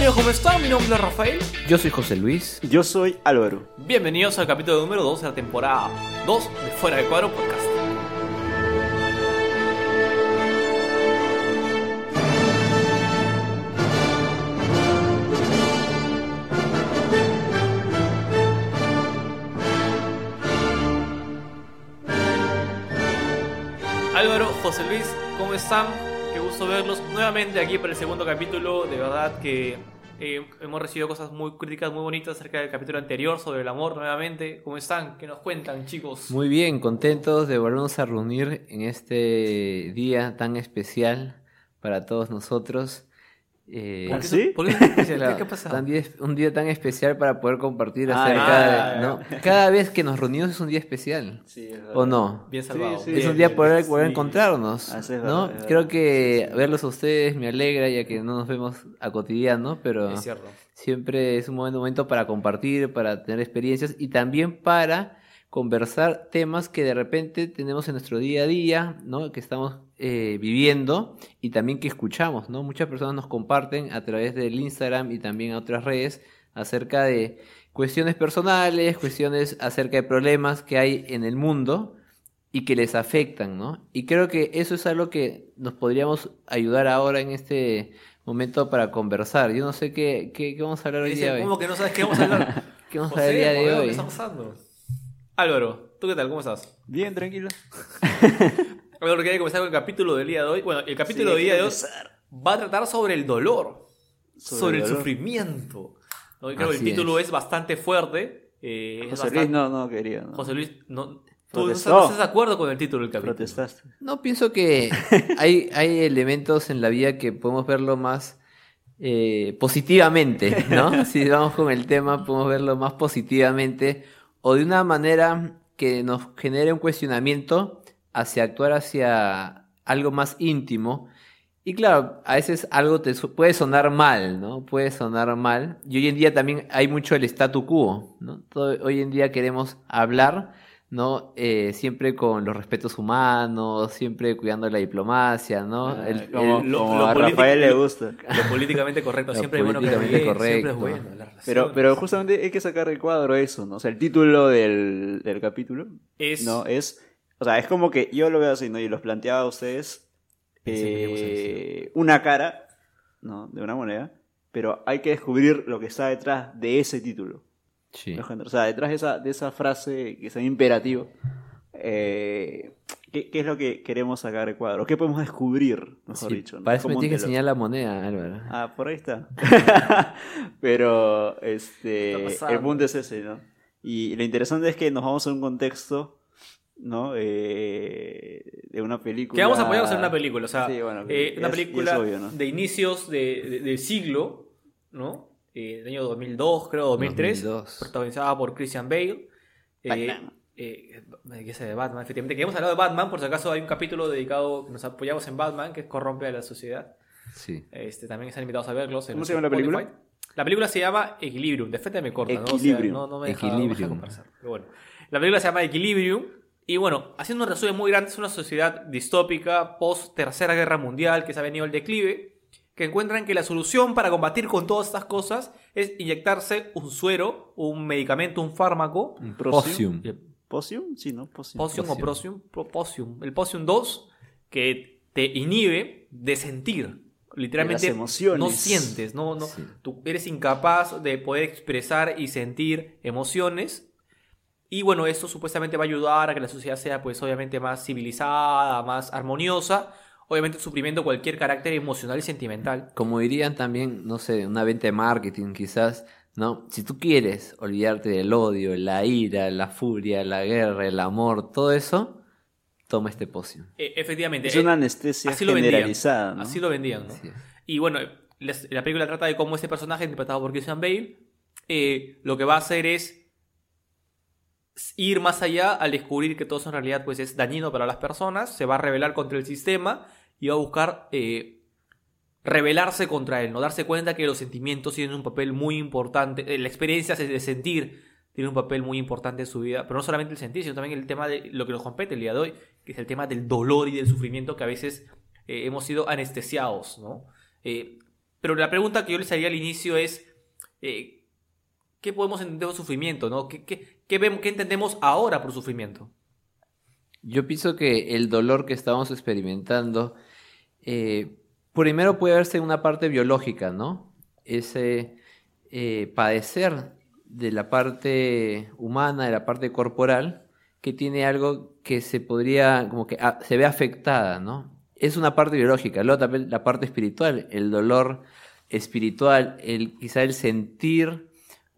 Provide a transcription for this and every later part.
amigos? ¿Cómo están? Mi nombre es Rafael. Yo soy José Luis. Yo soy Álvaro. Bienvenidos al capítulo número 2 de la temporada 2 de Fuera de Cuadro Podcast. Álvaro, José Luis, ¿cómo están? Gusto verlos nuevamente aquí para el segundo capítulo. De verdad que eh, hemos recibido cosas muy críticas, muy bonitas acerca del capítulo anterior sobre el amor nuevamente. ¿Cómo están? ¿Qué nos cuentan, chicos? Muy bien, contentos de volvernos a reunir en este día tan especial para todos nosotros. Eh, ¿Por qué ¿Sí? por qué es especial? Claro, ¿Qué, qué ha pasado? tan día- un día tan especial para poder compartir Ah, acerca de... Cada vez que nos reunimos es un día especial, Sí, es ¿o no? Bien salvado. Sí, sí. es Bien, un día bien, poder sí. encontrarnos, Ah, es ¿no? verdad, Creo que Sí, sí. verlos a ustedes me alegra ya que no nos vemos a cotidiano, pero siempre es un buen momento para compartir, para tener experiencias y también para conversar temas que de repente tenemos en nuestro día a día, ¿no? Que estamos eh, viviendo y también que escuchamos, ¿no? Muchas personas nos comparten a través del Instagram y también a otras redes acerca de cuestiones personales, cuestiones acerca de problemas que hay en el mundo y que les afectan, ¿no? Y creo que eso es algo que nos podríamos ayudar ahora en este momento para conversar. Yo no sé qué, qué, qué vamos a hablar hoy Dice, día ¿Cómo hoy. que no sabes qué vamos a hablar? ¿Qué vamos a hablar el día de ¿Qué hoy? está pasando? Álvaro, ¿tú qué tal? ¿Cómo estás? Bien, tranquilo. Álvaro, quería comenzar con el capítulo del día de hoy. Bueno, el capítulo Sí, del día de hoy va a tratar sobre el dolor, sobre, Sobre el el dolor. sufrimiento. ¿no? Creo que el título es. es, bastante fuerte. eh, José bastante- Luis no, no quería. No. José Luis, no, tú no estás de acuerdo con el título del capítulo. Protestaste. No, pienso que hay, hay elementos en la vida que podemos verlo más eh, positivamente, ¿no? Si vamos con el tema, podemos verlo más positivamente o de una manera que nos genere un cuestionamiento hacia actuar hacia algo más íntimo. Y claro, a veces algo te puede sonar mal, ¿no? Puede sonar mal. Y hoy en día también hay mucho el statu quo, ¿no? Hoy en día queremos hablar, ¿no? Eh, siempre con los respetos humanos, siempre cuidando la diplomacia, ¿no? Ah, El- como el- lo- como lo a Rafael le gusta. Lo políticamente correcto, Lo siempre es bueno que políticamente bien, siempre es correcto. bueno. Pero, pero justamente hay que sacar el cuadro eso, ¿no? O sea, el título del, del capítulo, es, ¿no? Es, o sea, es como que yo lo veo así, ¿no? Y los planteaba a ustedes eh, una cara, ¿no? De una moneda, pero hay que descubrir lo que está detrás de ese título. Sí. O sea, detrás de esa, de esa frase que es un imperativo, eh, ¿qué, qué es lo que queremos sacar de cuadro? ¿Qué podemos descubrir, mejor Sí, dicho? ¿no? Para eso me tienes que enseñar la moneda, Álvaro. Ah, por ahí está. Pero este, Está el punto es ese, ¿no? Y lo interesante es que nos vamos a un contexto, ¿no? Eh, de una película. Que vamos a apoyarnos en una película, o sea, Sí, bueno, eh, es- una es película obvio, ¿no? de inicios de, de- del siglo, ¿no? Eh, del año 2002, creo, 2003, 2002. protagonizada por Christian Bale. Eh, Batman. eh, ¿Qué sé de Batman? Efectivamente, que hemos hablado de Batman, por si acaso hay un capítulo dedicado que nos apoyamos en Batman, que es Corrompe a la Sociedad. Sí. Este, también están invitados a verlos. en ¿Cómo se llama la película? Spotify. La película se llama Equilibrium. De frente me corta, ¿no? O sea, Equilibrium. no, no me deja, no me deja Equilibrium. conversar. Pero bueno. La película se llama Equilibrium. Y bueno, haciendo un resumen muy grande, es una sociedad distópica post Tercera Guerra Mundial que se ha venido al declive. Que encuentran que la solución para combatir con todas estas cosas es inyectarse un suero, un medicamento, un fármaco. Un Prosium. Posium. ¿Potion? Sí, ¿no? Potion o Prosium. Prosium, Pro- Posium. El Posium 2 que te inhibe de sentir. Literalmente De emociones. no sientes, no, no, Sí. tú eres incapaz de poder expresar y sentir emociones. Y bueno, esto supuestamente va a ayudar a que la sociedad sea pues obviamente más civilizada, más armoniosa, obviamente suprimiendo cualquier carácter emocional y sentimental. Como dirían también, no sé, una venta de marketing quizás, ¿no? Si tú quieres olvidarte del odio, la ira, la furia, la guerra, el amor, todo eso, toma este poción. E- efectivamente. Es eh, una anestesia así lo vendían. generalizada, ¿no? Así lo vendían, ¿no? Así es. Y bueno, la película trata de cómo este personaje, interpretado por Christian Bale, eh, lo que va a hacer es ir más allá al descubrir que todo eso en realidad pues, es dañino para las personas, se va a rebelar contra el sistema y va a buscar eh, rebelarse contra él, no darse cuenta que los sentimientos tienen un papel muy importante, eh, la experiencia de sentir tiene un papel muy importante en su vida, pero no solamente el sentir, sino también el tema de lo que nos compete el día de hoy, que es el tema del dolor y del sufrimiento que a veces eh, hemos sido anestesiados, ¿no? Pero la pregunta que yo les haría al inicio es, ¿qué podemos entender por sufrimiento? ¿no? ¿Qué, qué, qué vemos, ¿Qué entendemos ahora por sufrimiento? Yo pienso que el dolor que estamos experimentando, eh, primero puede verse una parte biológica, ¿no? Ese eh, padecer de la parte humana, de la parte corporal, que tiene algo que se podría, como que ah, se ve afectada, ¿no? Es una parte biológica, luego también la parte espiritual, el dolor espiritual, el, quizá el sentir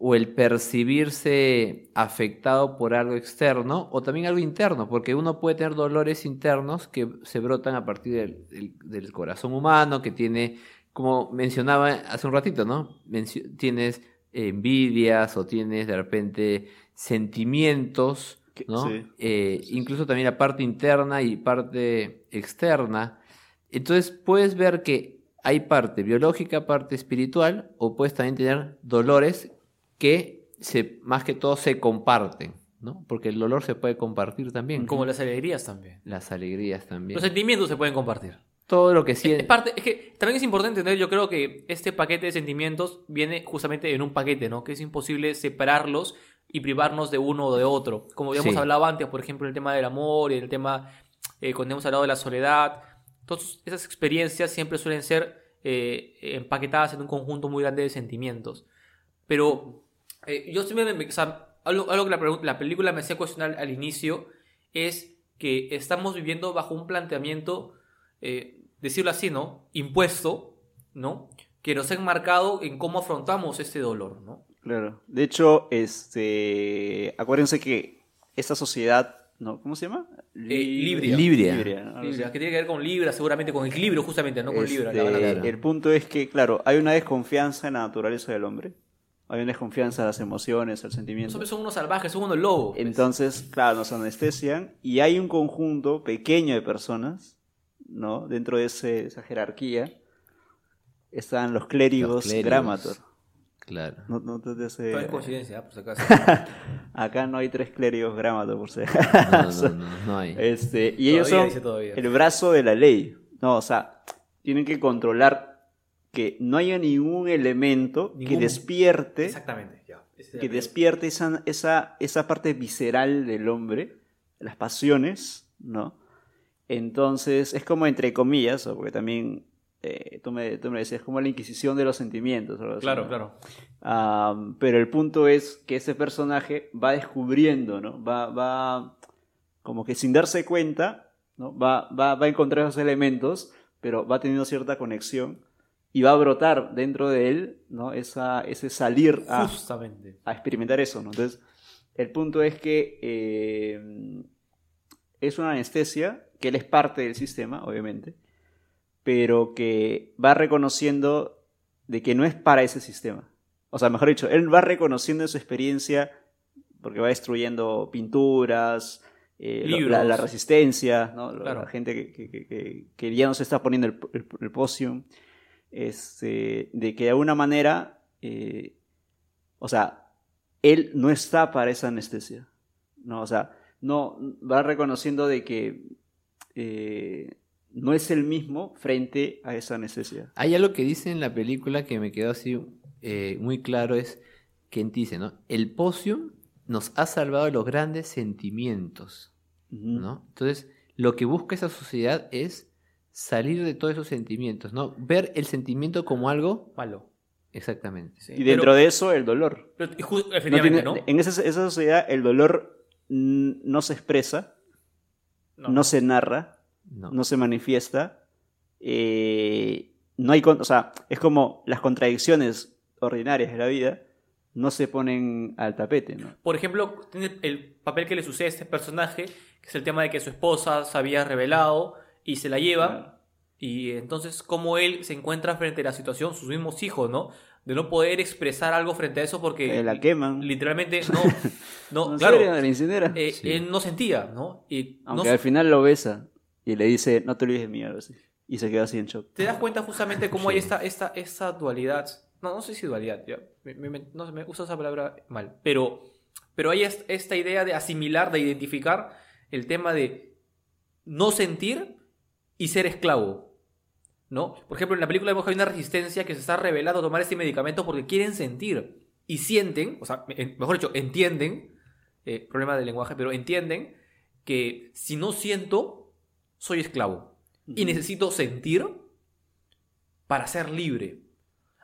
o el percibirse afectado por algo externo o también algo interno, porque uno puede tener dolores internos que se brotan a partir del, del- del corazón humano, que tiene, como mencionaba hace un ratito, ¿no? Mencio- tienes envidias o tienes de repente sentimientos, ¿no? sí. Eh, incluso también la parte interna y parte externa. Entonces puedes ver que hay parte biológica, parte espiritual, o puedes también tener dolores que se, más que todo se comparten, ¿no? Porque el dolor se puede compartir también. Como las alegrías también. Las alegrías también. Los sentimientos se pueden compartir. todo lo que Es, sientes. parte, es que también es importante entender, yo creo que este paquete de sentimientos viene justamente en un paquete, ¿no? Que es imposible separarlos y privarnos de uno o de otro. Como habíamos Sí. hablado antes, por ejemplo, el tema del amor y el tema, eh, cuando hemos hablado de la soledad. Todas esas experiencias siempre suelen ser eh, empaquetadas en un conjunto muy grande de sentimientos. Pero eh, yo siempre me, o sea, algo, algo que la, la película me hacía cuestionar al inicio es que estamos viviendo bajo un planteamiento, eh, decirlo así, ¿no? Impuesto, ¿no? Que nos ha enmarcado en cómo afrontamos este dolor, ¿no? Claro. De hecho, este, acuérdense que esta sociedad, ¿no? ¿Cómo se llama? Li- Libria. Libria. ¿no? Algo Libra, así. que tiene que ver con Libra, seguramente con equilibrio, justamente, no con Libra. la Este. El punto es que, claro, hay una desconfianza en la naturaleza del hombre. Hay una desconfianza en las emociones, al sentimiento. Los hombres son unos salvajes, son unos lobos. Entonces, claro, nos anestesian y hay un conjunto pequeño de personas, ¿no? Dentro de ese- esa jerarquía están los clérigos, Los clérigos. Gramator. Claro. No, no coincidencia, ¿eh? por si acaso. Acá no hay tres clérigos Gramator, por si No, no, no, no hay. Este, y ellos Todavía, son el brazo de la ley. No, o sea, tienen que controlar que no haya ningún elemento que despierte, Exactamente, ya. Ese que despierte esa, esa, esa parte visceral del hombre, las pasiones, ¿no? Entonces, es como entre comillas, porque también eh, tú, me, tú me decías, como la inquisición de los sentimientos. o Claro, ¿no? claro. Pero el punto es que ese personaje va descubriendo, ¿no? Va, va como que sin darse cuenta, ¿no? Va, va, va a encontrar esos elementos, pero va teniendo cierta conexión y va a brotar dentro de él, ¿no? Esa, ese salir a, Justamente. a experimentar eso, ¿no? Entonces, el punto es que eh, es una anestesia, que él es parte del sistema, obviamente, pero que va reconociendo de que no es para ese sistema. O sea, mejor dicho, él va reconociendo en su experiencia, porque va destruyendo pinturas, eh, la, la resistencia, ¿no? Claro. la gente que, que- que- que- que ya no se está poniendo el, el, este, de que de alguna manera, eh, o sea, él no está para esa anestesia. No, o sea, no va reconociendo de que eh, no es el mismo frente a esa anestesia. Hay algo que dice en la película que me quedó así eh, muy claro, es que dice, ¿no? El poción nos ha salvado de los grandes sentimientos. ¿no? Entonces, lo que busca esa sociedad es salir de todos esos sentimientos, ¿no? Ver el sentimiento como algo... Malo. Exactamente. Sí. Y dentro de eso, el dolor. Pero, No efectivamente, tiene- ¿no? En esa, esa sociedad, el dolor no se expresa, No. no, se narra, No. no se manifiesta. eh, no hay, con- o sea, es como las contradicciones ordinarias de la vida no se ponen al tapete, ¿no? Por ejemplo, tiene el papel que le sucede a este personaje, que es el tema de que su esposa se había revelado y se la lleva. Claro. Y entonces, cómo él se encuentra frente a la situación, sus mismos hijos, ¿no? De no poder expresar algo frente a eso porque Que la queman. literalmente no, no, ¿En claro, serio? ¿La incinera? eh, Sí. él no sentía, ¿no? Y no Aunque al final lo besa y le dice, no te olvides de mí, algo así. Y se queda así en shock. te das cuenta justamente cómo hay Sí. esta, esta, esta dualidad. No, no sé si dualidad, ya, me, me- no sé, me uso esa palabra mal, pero, pero hay est- esta idea de asimilar, de identificar el tema de no sentir y ser esclavo. ¿no? Por ejemplo, en la película vemos que hay una resistencia que se está revelando a tomar este medicamento porque quieren sentir y sienten, o sea, mejor dicho, entienden, eh, problema del lenguaje, pero entienden que si no siento, soy esclavo y necesito sentir para ser libre.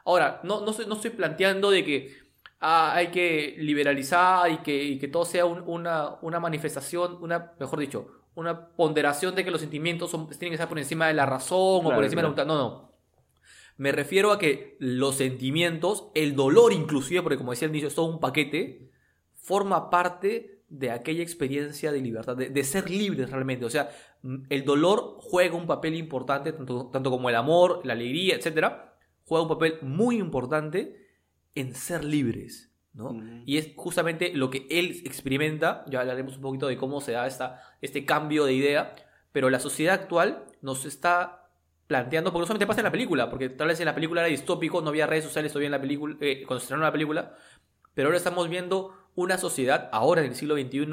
Ahora, no, no, estoy, no estoy planteando de que ah, hay que liberalizar y que, y que todo sea un- una, una manifestación, una, mejor dicho, una ponderación de que los sentimientos son- tienen que estar por encima de la razón o Claro, por encima claro. de la voluntad. No, no. Me refiero a que los sentimientos, el dolor inclusive, porque como decía el inicio, es todo un paquete, forma parte de aquella experiencia de libertad, de, de ser libres realmente. O sea, el dolor juega un papel importante, tanto, tanto como el amor, la alegría, etcétera, juega un papel muy importante en ser libres. ¿No? Ujú. Y es justamente lo que él experimenta, ya hablaremos un poquito de cómo se da esta, este cambio de idea, pero la sociedad actual nos está planteando, porque no solamente pasa en la película, porque tal vez en la película era distópico, no había redes sociales todavía en la película, eh, cuando se estrenó la película, pero ahora estamos viendo una sociedad, ahora en el siglo XXI,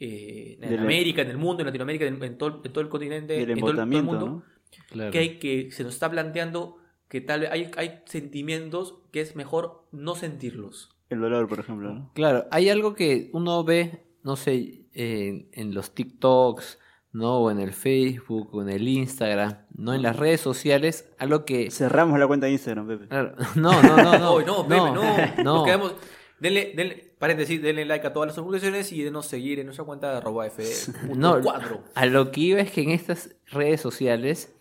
eh, en Del- América, en el mundo, en Latinoamérica, en, en todo, en todo el continente, el en todo el- todo el mundo, ¿no? Claro. que, hay, que se nos está planteando que tal vez hay, hay sentimientos que es mejor no sentirlos. El dolor, por ejemplo, ¿no? Claro, hay algo que uno ve, no sé, en, en los TikToks, ¿no? O en el Facebook, o en el Instagram, ¿no? En las redes sociales, algo que... Cerramos la cuenta de Instagram, Pepe. Claro, No, no, no, no. Uy, no, Pepe, no. no. Nos quedamos- denle, denle, paréntesis, denle like a todas las publicaciones y denos seguir en nuestra cuenta de arroba F No, cuadro. A lo que iba es que en estas redes sociales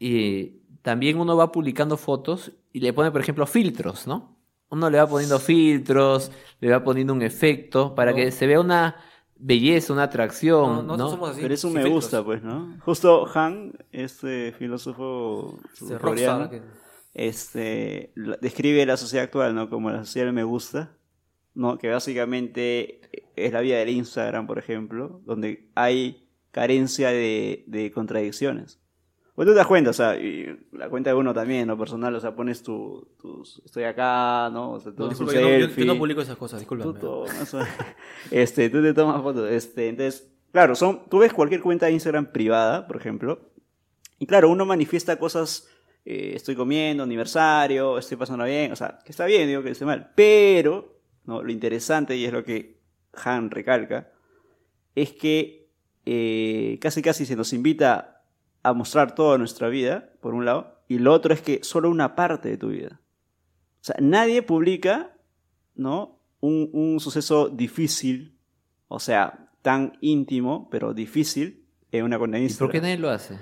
eh, también uno va publicando fotos y le pone, por ejemplo, filtros, ¿no? Uno le va poniendo filtros, le va poniendo un efecto para No. que se vea una belleza, una atracción, No, ¿no? somos así. Pero es un sin me filtros. gusta, pues, ¿no? Justo Han, este filósofo coreano, que- este, describe la sociedad actual, ¿no? Como la sociedad del me gusta, ¿no? Que básicamente es la vida del Instagram, por ejemplo, donde hay carencia de, de contradicciones. Pues tú te das cuenta, o sea, y la cuenta de uno también, ¿no? Personal, o sea, pones tu, tus, estoy acá, ¿no? O sea, No, disculpa, yo, no, yo- yo no publico esas cosas, Tú disculpa. tomas, este, tú te tomas fotos. Este, entonces, claro, son, tú ves cualquier cuenta de Instagram privada, por ejemplo, y claro, uno manifiesta cosas, eh, estoy comiendo, aniversario, estoy pasando bien, o sea, que está bien, digo que esté mal, pero, ¿no? lo interesante, y es lo que Han recalca, es que eh, casi casi se nos invita a mostrar toda nuestra vida, por un lado, y lo otro es que solo una parte de tu vida. O sea, nadie publica, ¿no? Un, un suceso difícil, o sea, tan íntimo, pero difícil, en una cuenta de ¿Y por qué nadie lo hace?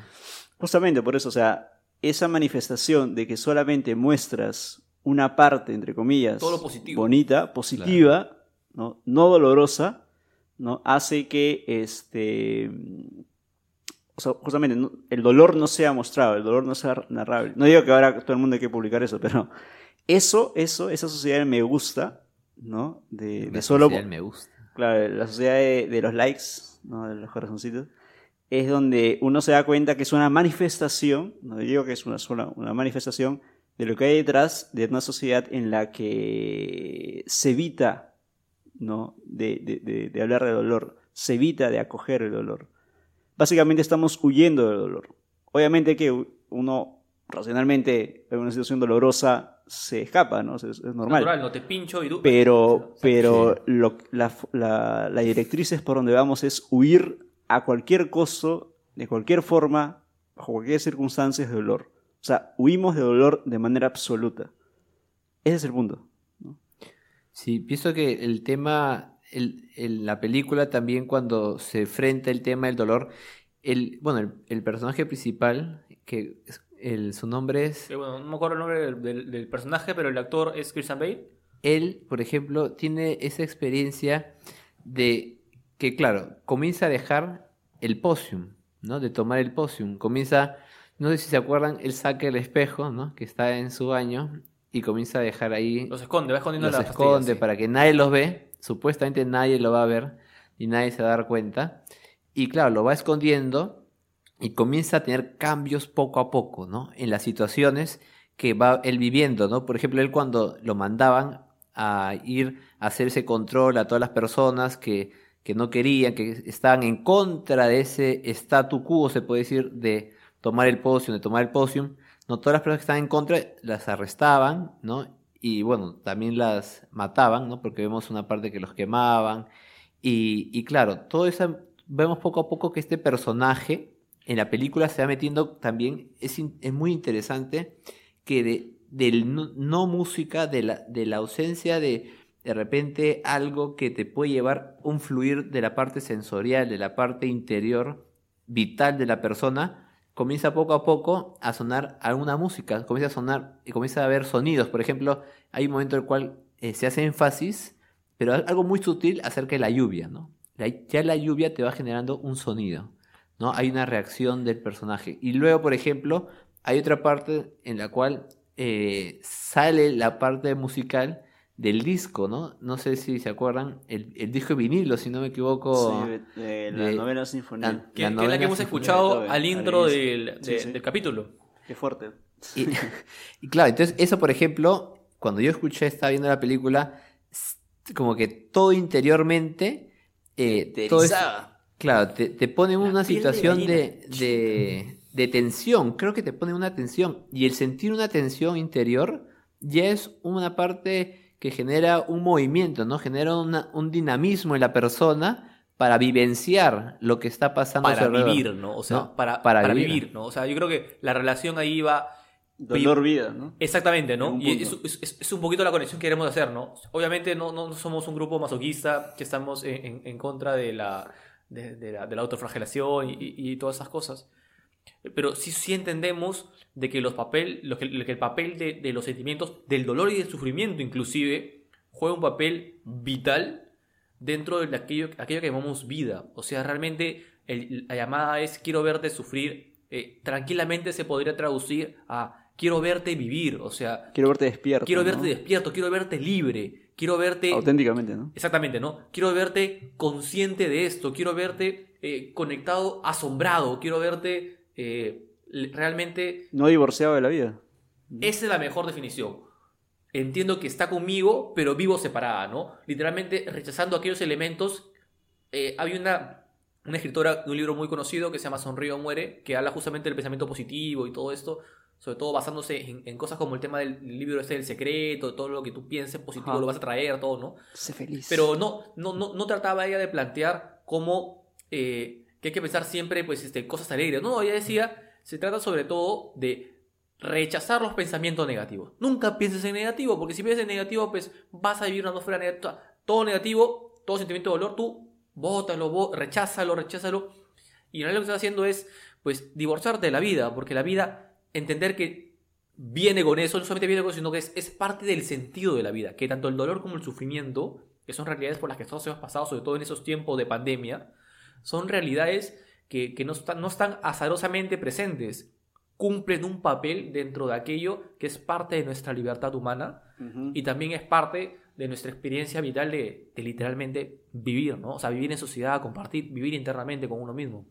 Justamente por eso, o sea, esa manifestación de que solamente muestras una parte, entre comillas, Todo lo positivo. bonita, positiva, ¿no? no dolorosa, ¿no? hace que este o sea, justamente no- el dolor no sea mostrado, el dolor no sea narrable. No digo que ahora todo el mundo hay que publicar eso, pero eso, eso, esa sociedad me gusta, ¿no? De, de solo sociedad me gusta. Claro, la sociedad de, de los likes, ¿no? de los corazoncitos, es donde uno se da cuenta que es una manifestación, no digo que es una sola, una manifestación de lo que hay detrás de una sociedad en la que se evita ¿no? de, de- de- de hablar de dolor, se evita de acoger el dolor. Básicamente estamos huyendo del dolor. Obviamente que uno racionalmente en una situación dolorosa se escapa, ¿no? Es, es normal. Natural, no te pincho y tú. Pero, pero Sí. lo- la, la, la directriz es por donde vamos es huir a cualquier costo, de cualquier forma, bajo cualquier circunstancia de dolor. O sea, huimos de dolor de manera absoluta. Ese es el punto. Sí, pienso que el tema, el, el- la película también cuando se enfrenta el tema del dolor, el, bueno, el, el personaje principal, que el, su nombre es, Eh, bueno, no me acuerdo el nombre del, del- del personaje, pero el actor es Christian Bale. él, por ejemplo, tiene esa experiencia de que, claro, comienza a dejar el posium, ¿no? De tomar el posium. Comienza, no sé si se acuerdan, él saca el espejo, ¿no? Que está en su baño y comienza a dejar ahí Los esconde, va escondiendo los la pastilla, esconde sí. para que nadie los ve. Supuestamente nadie lo va a ver y nadie se va a dar cuenta. Y claro, lo va escondiendo y comienza a tener cambios poco a poco, ¿no? En las situaciones que va él viviendo, ¿no? Por ejemplo, él cuando lo mandaban a ir a hacer ese control a todas las personas que, que no querían, que estaban en contra de ese statu quo, se puede decir, de tomar el potion, de tomar el potion, No todas las personas que estaban en contra las arrestaban, ¿no? Y bueno, también las mataban, ¿no? Porque vemos una parte que los quemaban. Y, y claro, todo eso vemos poco a poco que este personaje en la película se va metiendo también, es, es muy interesante que de, del no, música, de la, de la ausencia de de repente algo que te puede llevar un fluir de la parte sensorial, de la parte interior, vital de la persona, comienza poco a poco a sonar alguna música, comienza a sonar y comienza a haber sonidos. Por ejemplo, hay un momento en el cual eh, se hace énfasis, pero algo muy sutil acerca de la lluvia, ¿no? ya la lluvia te va generando un sonido, ¿no? Hay una reacción del personaje. Y luego, por ejemplo, hay otra parte en la cual eh, sale la parte musical del disco, ¿no? No sé si se acuerdan, el, el disco de vinilo, si no me equivoco. Sí, de, la novena sinfonía. que, es la que hemos escuchado al intro del, del, capítulo. Qué fuerte. Y, y, claro, entonces eso, por ejemplo, cuando yo escuché, estaba viendo la película, como que todo interiormente... Eh, todo claro, te, te pone en una situación de, de, de tensión, creo que te pone una tensión. Y el sentir una tensión interior ya es una parte que genera un movimiento, ¿no? Genera un dinamismo en la persona para vivenciar lo que está pasando. Para vivir, ¿no? O sea, Para, para, vivir. ¿no? O sea, yo creo que la relación ahí va... Dolor vida, ¿no? Exactamente, ¿no? Y es, un poquito la conexión que queremos hacer, ¿no? Obviamente no, no somos un grupo masoquista que estamos en, contra de la, de, la, de la autoflagelación y, y, todas esas cosas. Pero sí, sí entendemos de que, los papel, lo que, el papel de, los sentimientos, del dolor y del sufrimiento inclusive, juega un papel vital dentro de aquello, aquello que llamamos vida. O sea, realmente la llamada es quiero verte sufrir. Eh, tranquilamente se podría traducir a quiero verte vivir. O sea, quiero verte despierto. Quiero verte despierto, quiero verte libre. Quiero verte... Auténticamente, ¿no? Exactamente, ¿no? Quiero verte consciente de esto, quiero verte eh, conectado, asombrado, quiero verte eh, realmente... No divorciado de la vida. Esa es la mejor definición. Entiendo que está conmigo, pero vivo separada, ¿no? Literalmente rechazando aquellos elementos. Eh, había una, una escritora de un libro muy conocido que se llama Sonrío o Muere, que habla justamente del pensamiento positivo y todo esto, sobre todo basándose en, cosas como el tema del libro este del secreto, todo lo que tú pienses positivo lo vas a traer, todo, ¿no? Sé feliz. Pero no, no, no, no trataba ella de plantear cómo eh, que hay que pensar siempre pues, este, cosas alegres. No, ella decía se trata sobre todo de rechazar los pensamientos negativos. Nunca pienses en negativo, porque si piensas en negativo, pues vas a vivir una atmósfera negativa. Todo negativo, todo sentimiento de dolor, tú bótalo, recházalo, recházalo. Y en realidad lo que estás haciendo es, pues, divorciarte de la vida, porque la vida, entender que viene con eso, no solamente viene con eso, sino que es, es parte del sentido de la vida, que tanto el dolor como el sufrimiento, que son realidades por las que todos hemos pasado, sobre todo en esos tiempos de pandemia, son realidades que, no, están, no están azarosamente presentes, cumplen un papel dentro de aquello que es parte de nuestra libertad humana y también es parte de nuestra experiencia vital de, literalmente vivir, ¿no? O sea, vivir en sociedad, compartir, vivir internamente con uno mismo.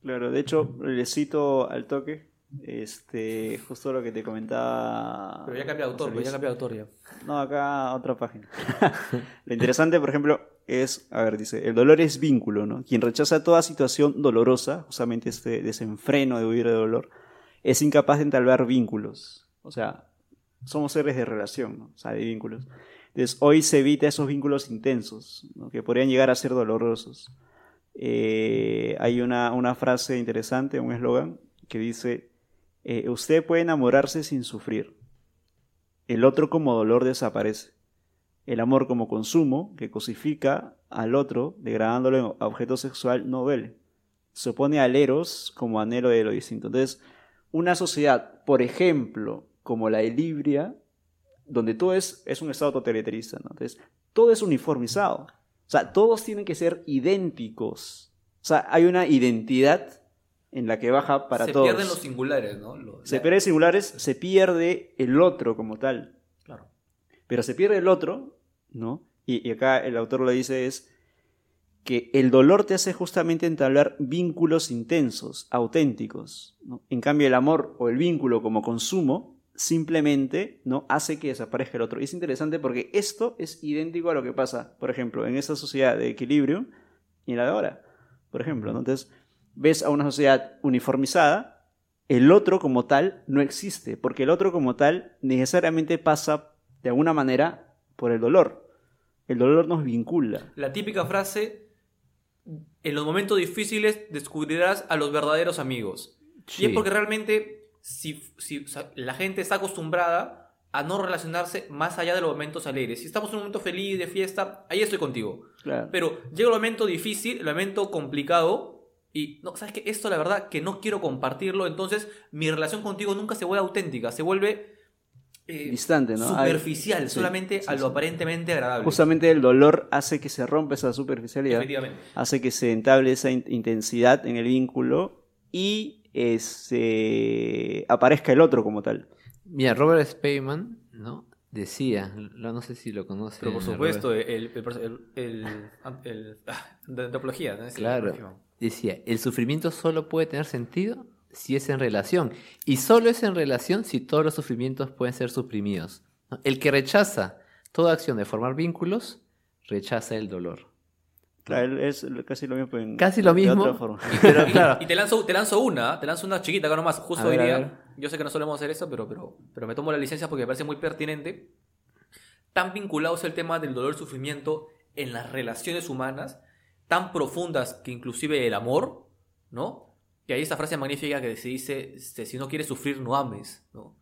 Claro, de hecho, le cito al toque este, justo lo que te comentaba. Pero ya cambia de autor, ya cambia de autor ya. No, acá otra página. lo interesante, por ejemplo, es, a ver, dice, el dolor es vínculo, ¿no? Quien rechaza toda situación dolorosa, justamente este desenfreno de huir de dolor, es incapaz de entablar vínculos. O sea, somos seres de relación, ¿no? O sea, de vínculos. Entonces, hoy se evita esos vínculos intensos, ¿no? que podrían llegar a ser dolorosos. Eh, hay una, una, frase interesante, un eslogan, que dice, eh, usted puede enamorarse sin sufrir. El otro como dolor desaparece el amor como consumo, que cosifica al otro, degradándolo en objeto sexual, no vele. Se opone al eros como anhelo de lo distinto. Entonces, una sociedad, por ejemplo, como la de Libria, donde todo es, es un estado totalitarista, entonces todo es uniformizado. O sea, todos tienen que ser idénticos. O sea, hay una identidad en la que baja para todos. Se pierden los singulares, ¿no? se pierden singulares, se pierde el otro como tal. Claro. Pero se pierde el otro ¿no? Y, acá el autor lo dice es que el dolor te hace justamente entablar vínculos intensos, auténticos. En cambio, el amor o el vínculo como consumo simplemente ¿no? hace que desaparezca el otro. Y es interesante porque esto es idéntico a lo que pasa, por ejemplo, en esa sociedad de equilibrio y en la de ahora. Por ejemplo, entonces ves a una sociedad uniformizada el otro como tal no existe, porque el otro como tal necesariamente pasa de alguna manera por el dolor. El dolor nos vincula. La típica frase, en los momentos difíciles descubrirás a los verdaderos amigos. Y Sí. es porque realmente si, si- o sea, la gente está acostumbrada a no relacionarse más allá de los momentos alegres. Si estamos en un momento feliz, de fiesta, ahí estoy contigo. Claro. Pero llega el momento difícil, el momento complicado, y no, ¿sabes qué? Esto la verdad que no quiero compartirlo, entonces mi relación contigo nunca se vuelve auténtica, se vuelve eh, Distante, ¿no? Hay- superficial, sí, solamente sí, a lo sí. aparentemente agradable. Justamente el dolor hace que se rompa esa superficialidad, Efectivamente. hace que se entable esa in- intensidad en el vínculo y este, aparezca el otro como tal. Mira, Robert Speyman, ¿no? Decía, lo- no sé si lo conoce. Pero por supuesto, el, el, el, el- el- ah, de antropología. ¿no? Claro. Decía, el sufrimiento solo puede tener sentido si es en relación. Y solo es en relación si todos los sufrimientos pueden ser suprimidos. ¿no? El que rechaza toda acción de formar vínculos, rechaza el dolor. Claro, es casi lo mismo. en- Casi lo de mismo. otra forma. Pero claro, Y te lanzo, te lanzo una, te lanzo una chiquita acá nomás, justo hoy ver, a día. Yo sé que no solemos hacer eso, pero, pero, pero me tomo la licencia porque me parece muy pertinente. Tan vinculado es el tema del dolor y sufrimiento en las relaciones humanas, tan profundas que inclusive el amor, ¿no? Que hay esta frase magnífica que se dice, este, si no quieres sufrir, no ames, ¿no?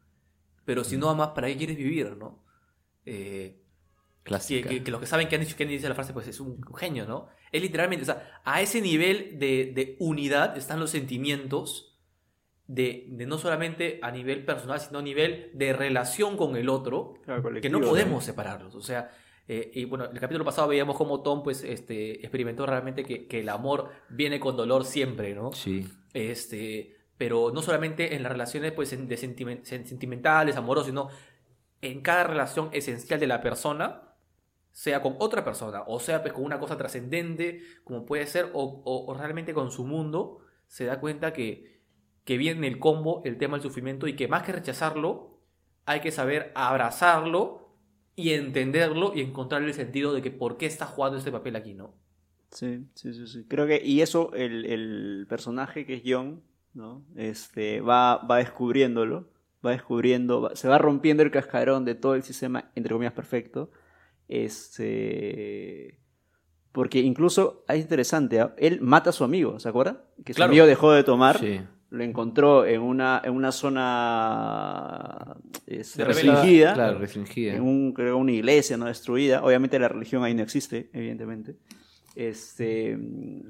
Pero si no amas, ¿para qué quieres vivir, no? Eh, que, clásica. que- que los que saben que han dicho quién dice la frase, pues es un genio, ¿no? Es literalmente, o sea, a ese nivel de, de unidad están los sentimientos de, de no solamente a nivel personal, sino a nivel de relación con el otro, Claro, que no podemos separarlos. O sea, eh, y bueno, el capítulo pasado veíamos cómo Tom, pues, este, experimentó realmente que, que el amor viene con dolor siempre, ¿no? Sí. Este, pero no solamente en las relaciones pues, de sentimen- sen- sentimentales, amorosas, sino en cada relación esencial de la persona, sea con otra persona, o sea pues, con una cosa trascendente, como puede ser, o, realmente con su mundo, se da cuenta que, que viene el combo el tema del sufrimiento y que más que rechazarlo, hay que saber abrazarlo y entenderlo y encontrarle el sentido de que por qué está jugando este papel aquí, ¿no? Sí, sí, sí, sí. Creo que, y eso el, el personaje que es John, ¿no? Este, va, va descubriéndolo, va descubriendo, va- se va rompiendo el cascarón de todo el sistema, entre comillas, perfecto. Este, porque incluso, es interesante, ¿ah? él mata a su amigo, ¿se acuerda? Que su Claro. amigo dejó de tomar, Sí. lo encontró en una, en una zona este, De rebelión. restringida, Claro, restringida. en un, creo una iglesia no destruida. Obviamente la religión ahí no existe, evidentemente. Este,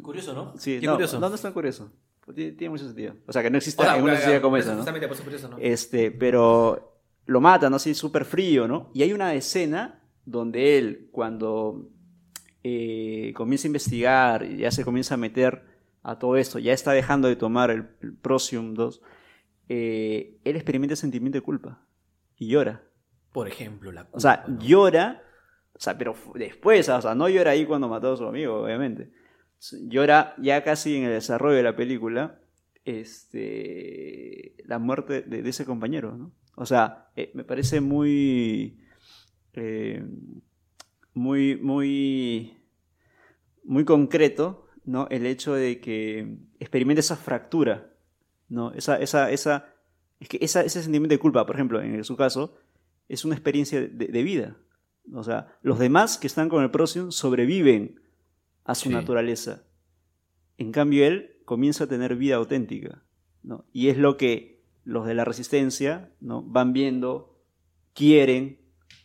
Curioso, ¿no? sí, Qué no, curioso. no, no es tan curioso. Tiene, tiene mucho sentido. O sea, que no existe O sea, en una bueno, sociedad como esa, ¿no? Justamente por eso, ¿no? Este, pero lo matan, ¿no? Así súper frío, ¿no? Y hay una escena donde él, cuando eh, comienza a investigar y ya se comienza a meter a todo esto, ya está dejando de tomar el, el Prosium 2, eh, él experimenta sentimiento de culpa y llora. Por ejemplo, la culpa. O sea, ¿no? llora, o sea, pero después, o sea, no llora ahí cuando mató a su amigo, obviamente. Llora ya casi en el desarrollo de la película, este, la muerte de, ese compañero, ¿no? O sea, eh, me parece muy, eh, muy, muy, muy concreto, ¿no? El hecho de que experimente esa fractura, ¿no? Esa, esa, esa, es que ese sentimiento de culpa, por ejemplo, en su caso, es una experiencia de vida. O sea, los demás que están con el Procyon sobreviven a su Sí. naturaleza. En cambio, él comienza a tener vida auténtica. ¿no? Y es lo que los de la resistencia ¿no? van viendo, quieren,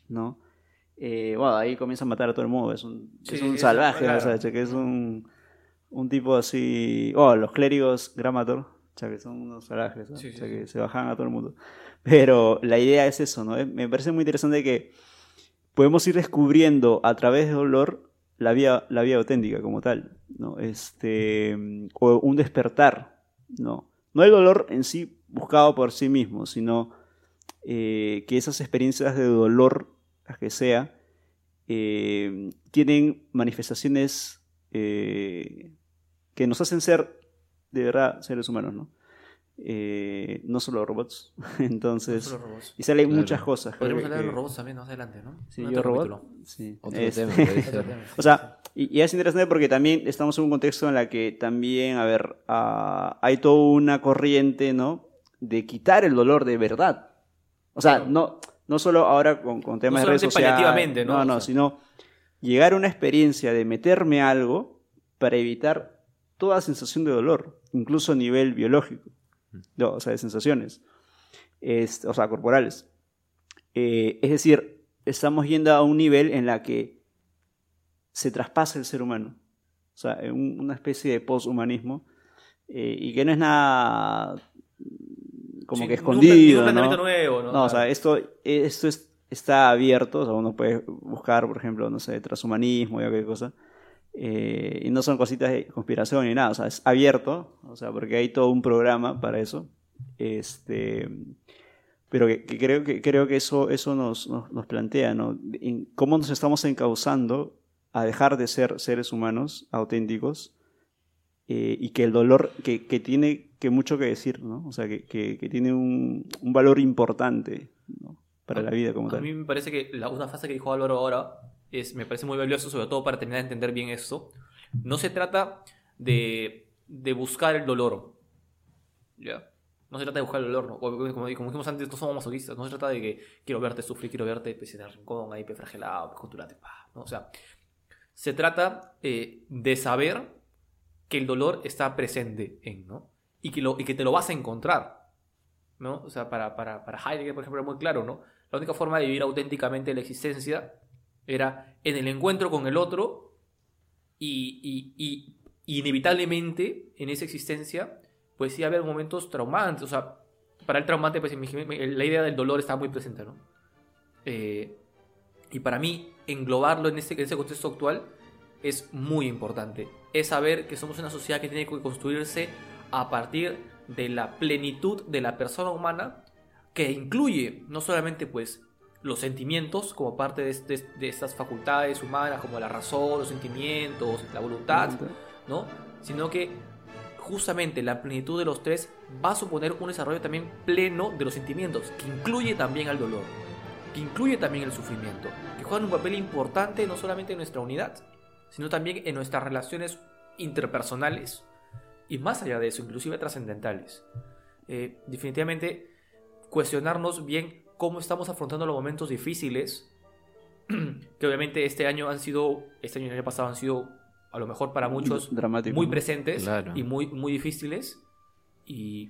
¿no? Eh, bueno, ahí comienza a matar a todo el mundo. Es un, Sí, es un salvaje, claro. o sea, que es un, un tipo así. Oh, los clérigos Gramator, o sea, que son unos salvajes, ¿no? Sí, o sea, que se bajan a todo el mundo. Pero la idea es eso, ¿no? Eh, Me parece muy interesante que podemos ir descubriendo a través del dolor la vida, la vida auténtica como tal, ¿no? Este, o un despertar, ¿no? No el dolor en sí buscado por sí mismo, sino eh, que esas experiencias de dolor, las que sea, eh, tienen manifestaciones eh, que nos hacen ser, de verdad, seres humanos, ¿no? Eh, no solo robots. Entonces, Solo robots. y salen Claro. muchas cosas. Podríamos hablar de los robots también más adelante, ¿no? Sí, yo robot. Sí. Otro Este, tema, Otro ser. tema, sí, o sea, y, y es interesante porque también estamos en un contexto en la que también, a ver, ah, hay toda una corriente, ¿no? de quitar el dolor de verdad. O sea, no, no solo ahora con, con temas de redes sociales. ¿no? No, O no, sea. sino llegar a una experiencia de meterme algo para evitar toda sensación de dolor, incluso a nivel biológico, no, o sea, de sensaciones, Es- o sea, corporales. Eh, es decir, estamos yendo a un nivel en la que se traspasa el ser humano, o sea, un- una especie de poshumanismo, eh, y que no es nada como Sí, que escondido, un ¿no? nuevo, ¿no? No, o sea, esto, esto es- está abierto, o sea, uno puede buscar, por ejemplo, no sé, transhumanismo y qué cosa, eh, y no son cositas de conspiración ni nada, o sea, es abierto, o sea, porque hay todo un programa para eso, este, pero que, que creo que creo que eso, eso nos, nos, nos plantea, ¿no? En cómo nos estamos encauzando a dejar de ser seres humanos auténticos eh, y que el dolor que, que tiene que mucho que decir, ¿no? O sea, que, que, tiene un, un valor importante ¿no? para la vida como A tal. mí me parece que la, una frase que dijo Álvaro ahora es, me parece muy valioso, sobre todo para terminar de entender bien esto. No se trata de, de buscar el dolor. ¿Ya? No se trata de buscar el dolor. ¿no? Como, como- dijimos antes, no somos masoquistas. No se trata de que quiero verte sufrir, quiero verte pues, en el rincón, ahí, pues, fragelado, pues, con ¿no? O sea, se trata eh, de saber que el dolor está presente en, ¿no? Y que, lo, y que te lo vas a encontrar. ¿no? O sea, para, para, para Heidegger, por ejemplo, era muy claro, ¿no? La única forma de vivir auténticamente la existencia era en el encuentro con el otro y, y- y- inevitablemente en esa existencia pues sí haber momentos traumantes. O sea, para el traumante pues la idea del dolor está muy presente, ¿no? Eh, y para mí englobarlo en ese, en ese contexto actual es muy importante. Es saber que somos una sociedad que tiene que construirse a partir de la plenitud de la persona humana que incluye no solamente pues los sentimientos como parte de, de- de estas facultades humanas como la razón, los sentimientos, la voluntad, ¿no? Sino que justamente la plenitud de los tres va a suponer un desarrollo también pleno de los sentimientos, que incluye también al dolor, que incluye también el sufrimiento, que juegan un papel importante no solamente en nuestra unidad, sino también en nuestras relaciones interpersonales y más allá de eso, inclusive trascendentales. Eh, definitivamente cuestionarnos bien cómo estamos afrontando los momentos difíciles, que obviamente este año han sido, este año y el año pasado han sido a lo mejor para muchos Dramático, muy presentes Claro. y muy, muy difíciles. Y,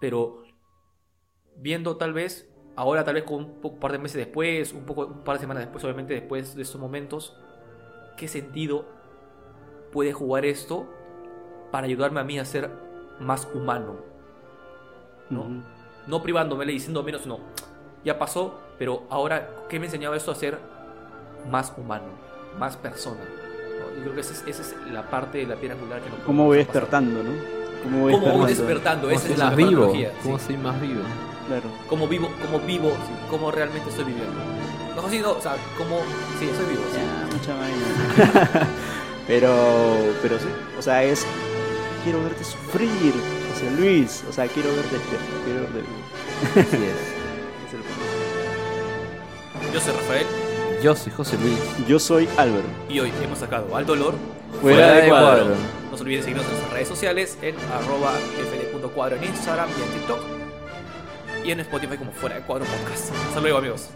pero viendo tal vez, ahora tal vez con un po- par de meses después, un, poco, un par de semanas después, obviamente después de estos momentos, ¿qué sentido puede jugar esto para ayudarme a mí a ser más humano? ¿no? Ujú. No privándome y diciendo menos, no. Ya pasó, pero ahora, ¿qué me enseñaba esto a ser más humano, más persona? ¿no? Yo creo que esa es, esa es la parte de la piedra angular que no ¿Cómo voy despertando, no? ¿Cómo voy ¿Cómo despertando? despertando? ¿Cómo Esa soy es la vivo? analogía, ¿Cómo sí. soy más vivo? Claro. ¿Cómo vivo? ¿Cómo vivo? Sí, ¿Cómo realmente estoy viviendo? No, sí, no, o sea, ¿cómo...? Sí, estoy vivo, sí. Ya, mucha vaina. pero, pero sí, o sea, es. Quiero verte sufrir, José Luis. O sea, quiero verte despierto, quiero verte vivo. Así es. Yo soy Rafael Yo soy José Luis. Yo soy Álvaro. y hoy hemos sacado al dolor Fuera de cuadro. No se olviden seguirnos en nuestras redes sociales en arroba fd.cuadro en Instagram y en TikTok y en Spotify como Fuera de Cuadro Podcast. Hasta luego amigos.